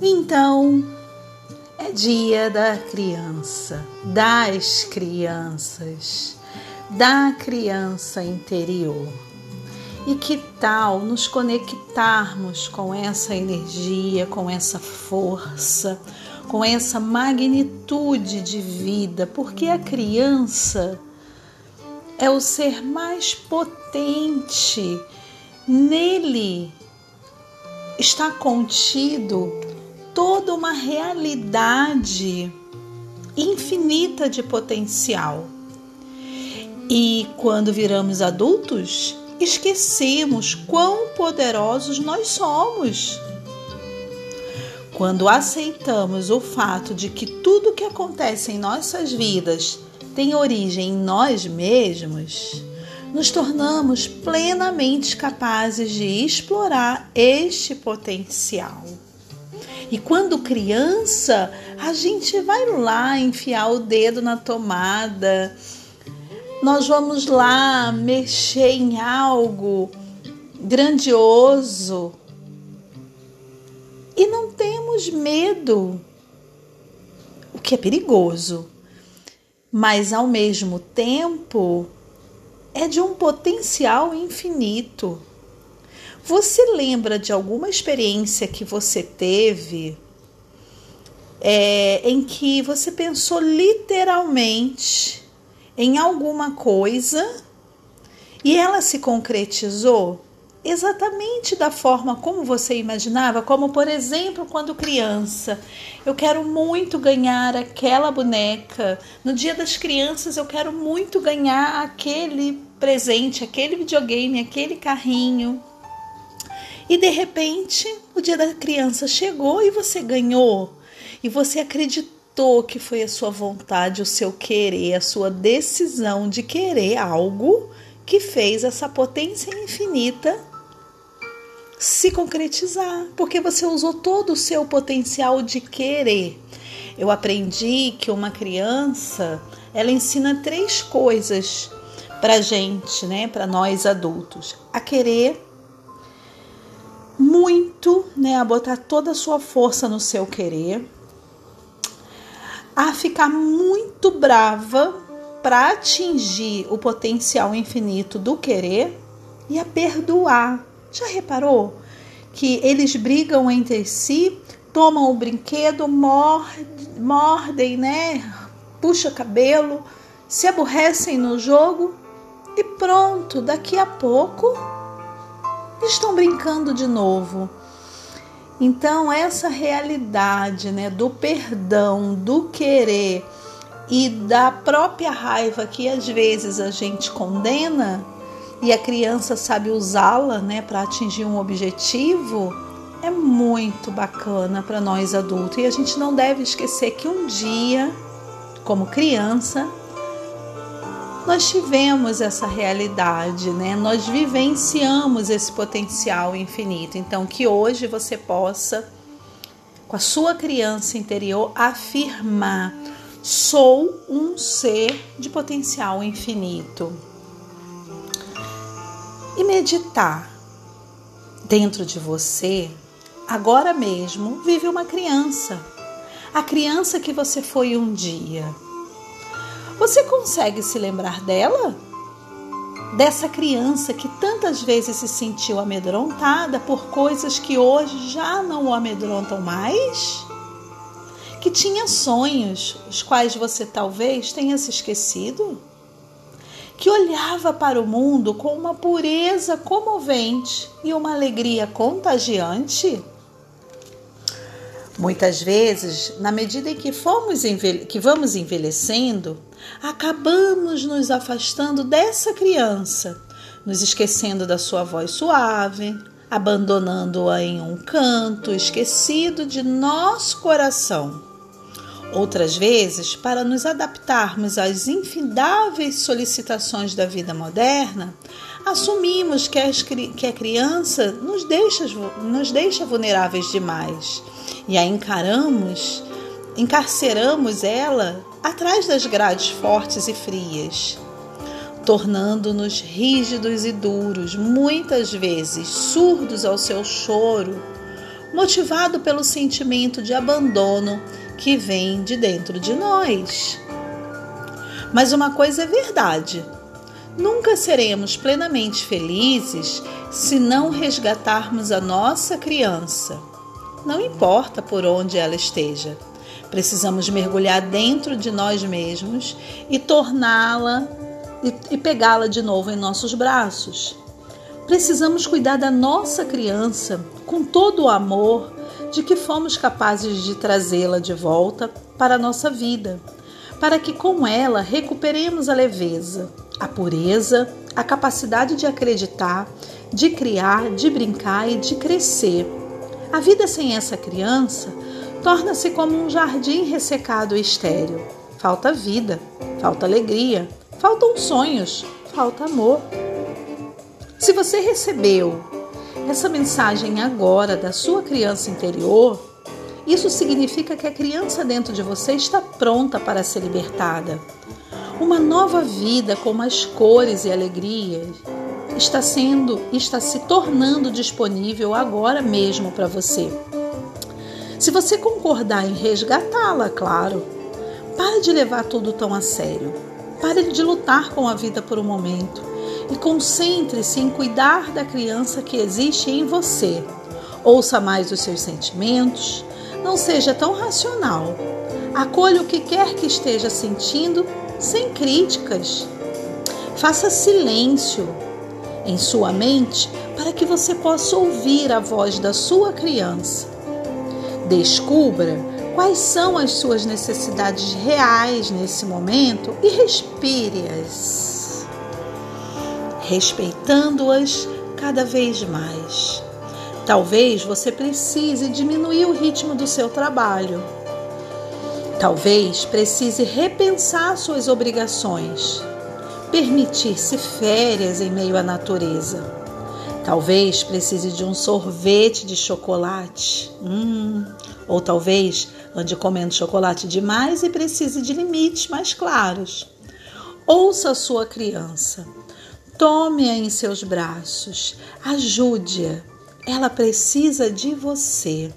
Então, é dia da criança, das crianças, da criança interior. E que tal nos conectarmos com essa energia, com essa força, com essa magnitude de vida? Porque a criança é o ser mais potente. Nele está contido toda uma realidade infinita de potencial. E quando viramos adultos, esquecemos quão poderosos nós somos. Quando aceitamos o fato de que tudo que acontece em nossas vidas tem origem em nós mesmos, nos tornamos plenamente capazes de explorar este potencial. E quando criança, a gente vai lá enfiar o dedo na tomada, nós vamos lá mexer em algo grandioso. E não temos medo, o que é perigoso, mas ao mesmo tempo é de um potencial infinito. Você lembra de alguma experiência que você teve é, em que você pensou literalmente em alguma coisa e ela se concretizou exatamente da forma como você imaginava? Como, por exemplo, quando criança, eu quero muito ganhar aquela boneca. No Dia das Crianças, eu quero muito ganhar aquele presente, aquele videogame, aquele carrinho. E de repente, o dia da criança chegou e você ganhou. E você acreditou que foi a sua vontade, o seu querer, a sua decisão de querer algo que fez essa potência infinita se concretizar, porque você usou todo o seu potencial de querer. Eu aprendi que uma criança, ela ensina três coisas para gente, né, para nós adultos: a querer, muito, né, a botar toda a sua força no seu querer, a ficar muito brava para atingir o potencial infinito do querer e a perdoar. Já reparou que eles brigam entre si, tomam o brinquedo, mordem, né? Puxa cabelo, se aborrecem no jogo e pronto, daqui a pouco estão brincando de novo. Então, essa realidade né, do perdão, do querer e da própria raiva que às vezes a gente condena e a criança sabe usá-la né, para atingir um objetivo, é muito bacana para nós adultos. E a gente não deve esquecer que um dia, como criança, nós tivemos essa realidade, né? Nós vivenciamos esse potencial infinito. Então, que hoje você possa, com a sua criança interior, afirmar: sou um ser de potencial infinito. E meditar dentro de você, agora mesmo, vive uma criança. A criança que você foi um dia você consegue se lembrar dela? Dessa criança que tantas vezes se sentiu amedrontada por coisas que hoje já não o amedrontam mais? Que tinha sonhos, os quais você talvez tenha se esquecido? Que olhava para o mundo com uma pureza comovente e uma alegria contagiante? Muitas vezes, na medida em que, fomos que vamos envelhecendo, acabamos nos afastando dessa criança, nos esquecendo da sua voz suave, abandonando-a em um canto esquecido de nosso coração. Outras vezes, para nos adaptarmos às infindáveis solicitações da vida moderna, assumimos que, as, que a criança nos deixa, nos deixa vulneráveis demais e a encaramos, encarceramos ela atrás das grades fortes e frias, tornando-nos rígidos e duros, muitas vezes surdos ao seu choro, motivado pelo sentimento de abandono que vem de dentro de nós. Mas uma coisa é verdade: nunca seremos plenamente felizes se não resgatarmos a nossa criança. Não importa por onde ela esteja. Precisamos mergulhar dentro de nós mesmos e torná-la e, e pegá-la de novo em nossos braços. Precisamos cuidar da nossa criança com todo o amor de que fomos capazes de trazê-la de volta para a nossa vida, para que com ela recuperemos a leveza, a pureza, a capacidade de acreditar, de criar, de brincar e de crescer. A vida sem essa criança torna-se como um jardim ressecado e estéril. Falta vida, falta alegria, faltam sonhos, falta amor. Se você recebeu essa mensagem agora da sua criança interior, isso significa que a criança dentro de você está pronta para ser libertada. Uma nova vida com mais cores e alegrias está sendo, está se tornando disponível agora mesmo para você. Se você concordar em resgatá-la, claro. Pare de levar tudo tão a sério. Pare de lutar com a vida por um momento e concentre-se em cuidar da criança que existe em você. Ouça mais os seus sentimentos, não seja tão racional. Acolha o que quer que esteja sentindo sem críticas. Faça silêncio em sua mente para que você possa ouvir a voz da sua criança. Descubra quais são as suas necessidades reais nesse momento e respire-as, respeitando-as cada vez mais. Talvez você precise diminuir o ritmo do seu trabalho. Talvez precise repensar suas obrigações, permitir-se férias em meio à natureza Talvez precise de um sorvete de chocolate. Hum. Ou talvez ande comendo chocolate demais e precise de limites mais claros. Ouça a sua criança. Tome-a em seus braços. Ajude-a. Ela precisa de você.